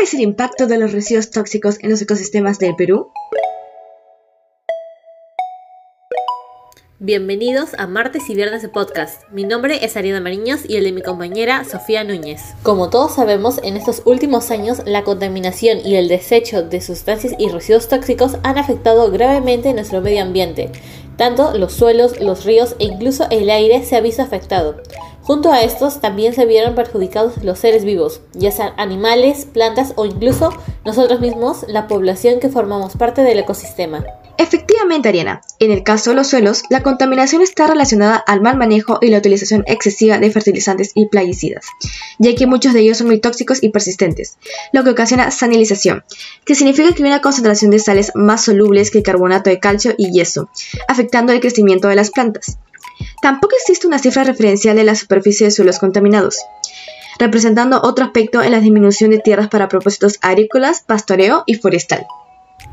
es el impacto de los residuos tóxicos en los ecosistemas del Perú? Bienvenidos a Martes y Viernes de Podcast. Mi nombre es Ariana Mariños y el de mi compañera Sofía Núñez. Como todos sabemos, en estos últimos años la contaminación y el desecho de sustancias y residuos tóxicos han afectado gravemente nuestro medio ambiente. Tanto los suelos, los ríos e incluso el aire se ha visto afectado. Junto a estos también se vieron perjudicados los seres vivos, ya sean animales, plantas o incluso nosotros mismos, la población que formamos parte del ecosistema. Efectivamente, Ariana, en el caso de los suelos, la contaminación está relacionada al mal manejo y la utilización excesiva de fertilizantes y plaguicidas, ya que muchos de ellos son muy tóxicos y persistentes, lo que ocasiona sanilización, que significa que hay una concentración de sales más solubles que el carbonato de calcio y yeso, afectando el crecimiento de las plantas. Tampoco existe una cifra referencial de la superficie de suelos contaminados, representando otro aspecto en la disminución de tierras para propósitos agrícolas, pastoreo y forestal.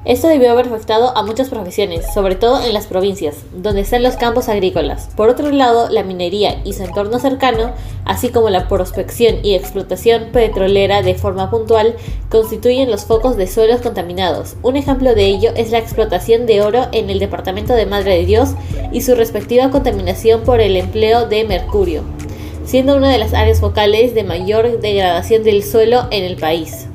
Esto debió haber afectado a muchas profesiones, sobre todo en las provincias, donde están los campos agrícolas. Por otro lado, la minería y su entorno cercano, así como la prospección y explotación petrolera de forma puntual, constituyen los focos de suelos contaminados. Un ejemplo de ello es la explotación de oro en el departamento de Madre de Dios y su respectiva contaminación por el empleo de mercurio, siendo una de las áreas focales de mayor degradación del suelo en el país.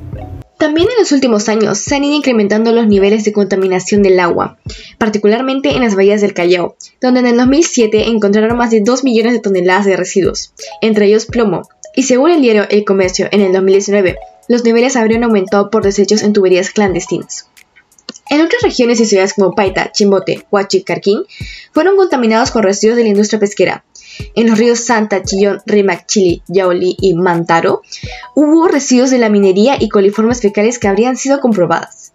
También en los últimos años se han ido incrementando los niveles de contaminación del agua, particularmente en las bahías del Callao, donde en el 2007 encontraron más de 2 millones de toneladas de residuos, entre ellos plomo, y según el diario El Comercio en el 2019, los niveles habrían aumentado por desechos en tuberías clandestinas. En otras regiones y ciudades como Paita, Chimbote, Huachi y Carquín, fueron contaminados con residuos de la industria pesquera, en los ríos Santa, Chillón, Rimac, Chili, Yaoli y Mantaro, hubo residuos de la minería y coliformes fecales que habrían sido comprobadas.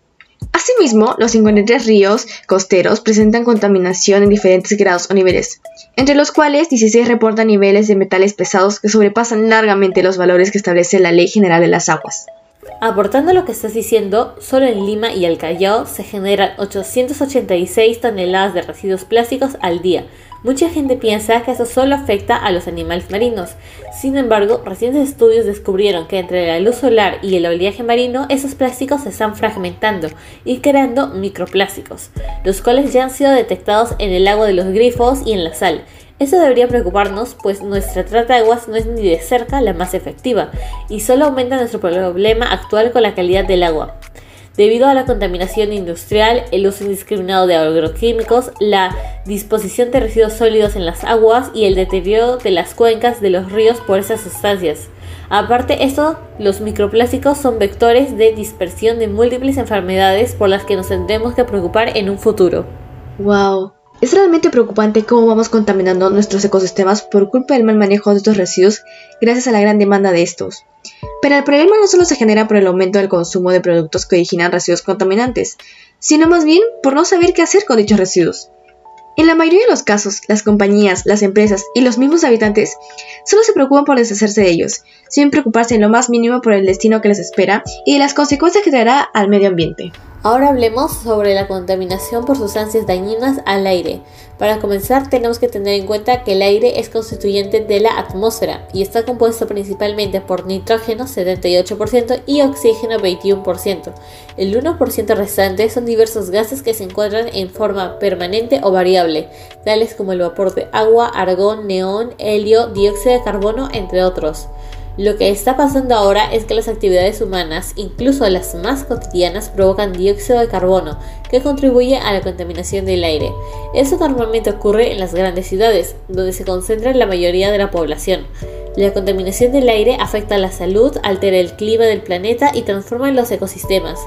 Asimismo, los 53 ríos costeros presentan contaminación en diferentes grados o niveles, entre los cuales 16 reportan niveles de metales pesados que sobrepasan largamente los valores que establece la Ley General de las Aguas. Aportando lo que estás diciendo, solo en Lima y el Callao se generan 886 toneladas de residuos plásticos al día, Mucha gente piensa que eso solo afecta a los animales marinos. Sin embargo, recientes estudios descubrieron que entre la luz solar y el oleaje marino, esos plásticos se están fragmentando y creando microplásticos, los cuales ya han sido detectados en el agua de los grifos y en la sal. Eso debería preocuparnos, pues nuestra trata de aguas no es ni de cerca la más efectiva y solo aumenta nuestro problema actual con la calidad del agua debido a la contaminación industrial, el uso indiscriminado de agroquímicos, la disposición de residuos sólidos en las aguas y el deterioro de las cuencas de los ríos por esas sustancias. Aparte esto, los microplásticos son vectores de dispersión de múltiples enfermedades por las que nos tendremos que preocupar en un futuro. Wow, es realmente preocupante cómo vamos contaminando nuestros ecosistemas por culpa del mal manejo de estos residuos gracias a la gran demanda de estos. Pero el problema no solo se genera por el aumento del consumo de productos que originan residuos contaminantes, sino más bien por no saber qué hacer con dichos residuos. En la mayoría de los casos, las compañías, las empresas y los mismos habitantes solo se preocupan por deshacerse de ellos, sin preocuparse en lo más mínimo por el destino que les espera y de las consecuencias que traerá al medio ambiente. Ahora hablemos sobre la contaminación por sustancias dañinas al aire. Para comenzar tenemos que tener en cuenta que el aire es constituyente de la atmósfera y está compuesto principalmente por nitrógeno 78% y oxígeno 21%. El 1% restante son diversos gases que se encuentran en forma permanente o variable, tales como el vapor de agua, argón, neón, helio, dióxido de carbono, entre otros. Lo que está pasando ahora es que las actividades humanas, incluso las más cotidianas, provocan dióxido de carbono, que contribuye a la contaminación del aire. Eso normalmente ocurre en las grandes ciudades, donde se concentra la mayoría de la población. La contaminación del aire afecta a la salud, altera el clima del planeta y transforma los ecosistemas.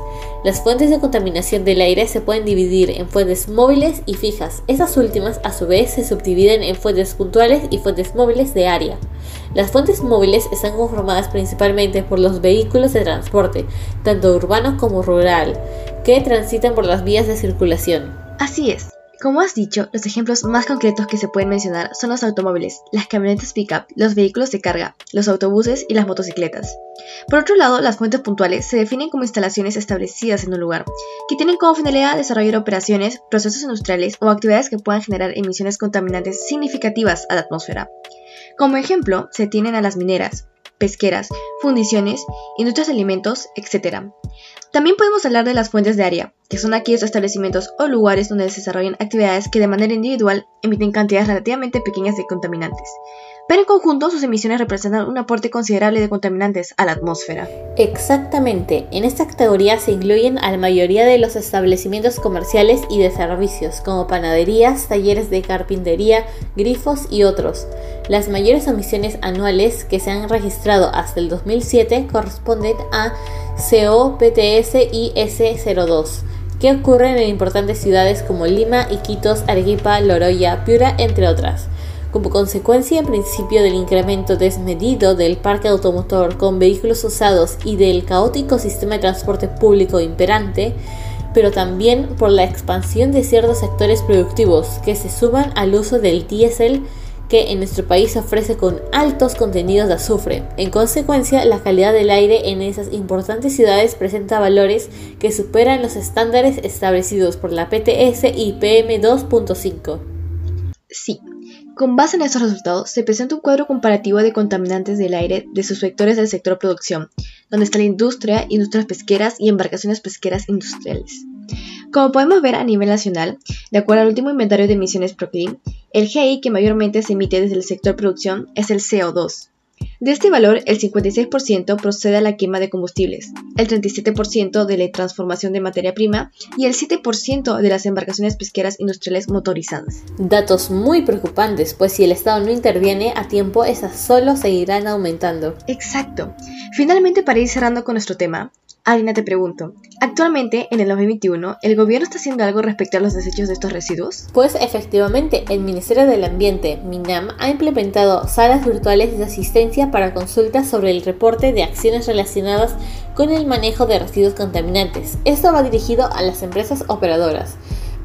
Las fuentes de contaminación del aire se pueden dividir en fuentes móviles y fijas. Estas últimas, a su vez, se subdividen en fuentes puntuales y fuentes móviles de área. Las fuentes móviles están conformadas principalmente por los vehículos de transporte, tanto urbano como rural, que transitan por las vías de circulación. Así es. Como has dicho, los ejemplos más concretos que se pueden mencionar son los automóviles, las camionetas pick-up, los vehículos de carga, los autobuses y las motocicletas. Por otro lado, las fuentes puntuales se definen como instalaciones establecidas en un lugar, que tienen como finalidad desarrollar operaciones, procesos industriales o actividades que puedan generar emisiones contaminantes significativas a la atmósfera. Como ejemplo, se tienen a las mineras, pesqueras, fundiciones, industrias de alimentos, etc. También podemos hablar de las fuentes de área, que son aquellos establecimientos o lugares donde se desarrollan actividades que de manera individual emiten cantidades relativamente pequeñas de contaminantes, pero en conjunto sus emisiones representan un aporte considerable de contaminantes a la atmósfera. Exactamente, en esta categoría se incluyen a la mayoría de los establecimientos comerciales y de servicios, como panaderías, talleres de carpintería, grifos y otros. Las mayores emisiones anuales que se han registrado hasta el 2007 corresponden a COPTS y S02 que ocurren en importantes ciudades como Lima, Iquitos, Arequipa, Loroya, Piura, entre otras. Como consecuencia en principio del incremento desmedido del parque automotor con vehículos usados y del caótico sistema de transporte público imperante, pero también por la expansión de ciertos sectores productivos que se suman al uso del diésel que en nuestro país ofrece con altos contenidos de azufre. En consecuencia, la calidad del aire en esas importantes ciudades presenta valores que superan los estándares establecidos por la PTS y PM2.5. Sí, con base en estos resultados, se presenta un cuadro comparativo de contaminantes del aire de sus vectores del sector producción, donde está la industria, industrias pesqueras y embarcaciones pesqueras industriales. Como podemos ver a nivel nacional, de acuerdo al último inventario de emisiones PROCLIN, el GI que mayormente se emite desde el sector producción es el CO2, de este valor, el 56% procede a la quema de combustibles, el 37% de la transformación de materia prima y el 7% de las embarcaciones pesqueras industriales motorizadas. Datos muy preocupantes, pues si el Estado no interviene a tiempo, esas solo seguirán aumentando. Exacto. Finalmente, para ir cerrando con nuestro tema, Alina, te pregunto, actualmente en el 2021, ¿el gobierno está haciendo algo respecto a los desechos de estos residuos? Pues efectivamente, el Ministerio del Ambiente, MINAM, ha implementado salas virtuales de asistencia para consultas sobre el reporte de acciones relacionadas con el manejo de residuos contaminantes. Esto va dirigido a las empresas operadoras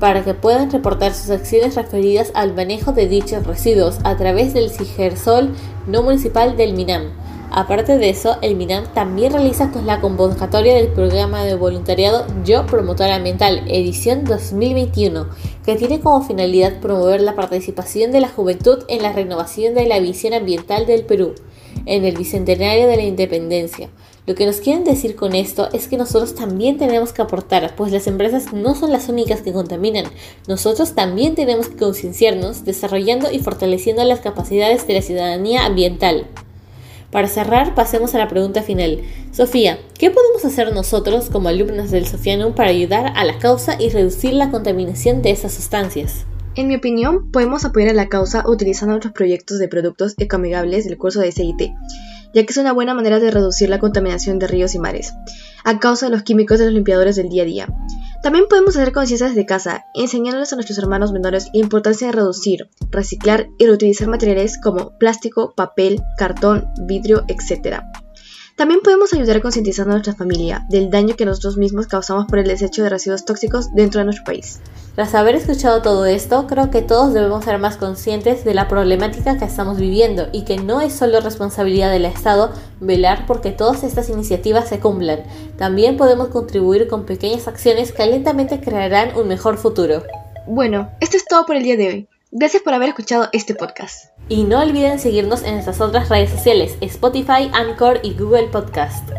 para que puedan reportar sus acciones referidas al manejo de dichos residuos a través del CIGERSOL no municipal del MINAM. Aparte de eso, el MINAM también realiza con la convocatoria del programa de voluntariado Yo Promotora Ambiental, edición 2021, que tiene como finalidad promover la participación de la juventud en la renovación de la visión ambiental del Perú en el bicentenario de la independencia. Lo que nos quieren decir con esto es que nosotros también tenemos que aportar, pues las empresas no son las únicas que contaminan. Nosotros también tenemos que concienciarnos, desarrollando y fortaleciendo las capacidades de la ciudadanía ambiental. Para cerrar, pasemos a la pregunta final. Sofía, ¿qué podemos hacer nosotros como alumnas del Sofianum para ayudar a la causa y reducir la contaminación de esas sustancias? En mi opinión, podemos apoyar a la causa utilizando otros proyectos de productos ecoamigables del curso de CIT, ya que es una buena manera de reducir la contaminación de ríos y mares, a causa de los químicos de los limpiadores del día a día. También podemos hacer conciencia desde casa, enseñándoles a nuestros hermanos menores la importancia de reducir, reciclar y reutilizar materiales como plástico, papel, cartón, vidrio, etc. También podemos ayudar concientizando a nuestra familia del daño que nosotros mismos causamos por el desecho de residuos tóxicos dentro de nuestro país. Tras haber escuchado todo esto, creo que todos debemos ser más conscientes de la problemática que estamos viviendo y que no es solo responsabilidad del Estado velar porque todas estas iniciativas se cumplan. También podemos contribuir con pequeñas acciones que lentamente crearán un mejor futuro. Bueno, esto es todo por el día de hoy. Gracias por haber escuchado este podcast. Y no olviden seguirnos en nuestras otras redes sociales, Spotify, Anchor y Google Podcast.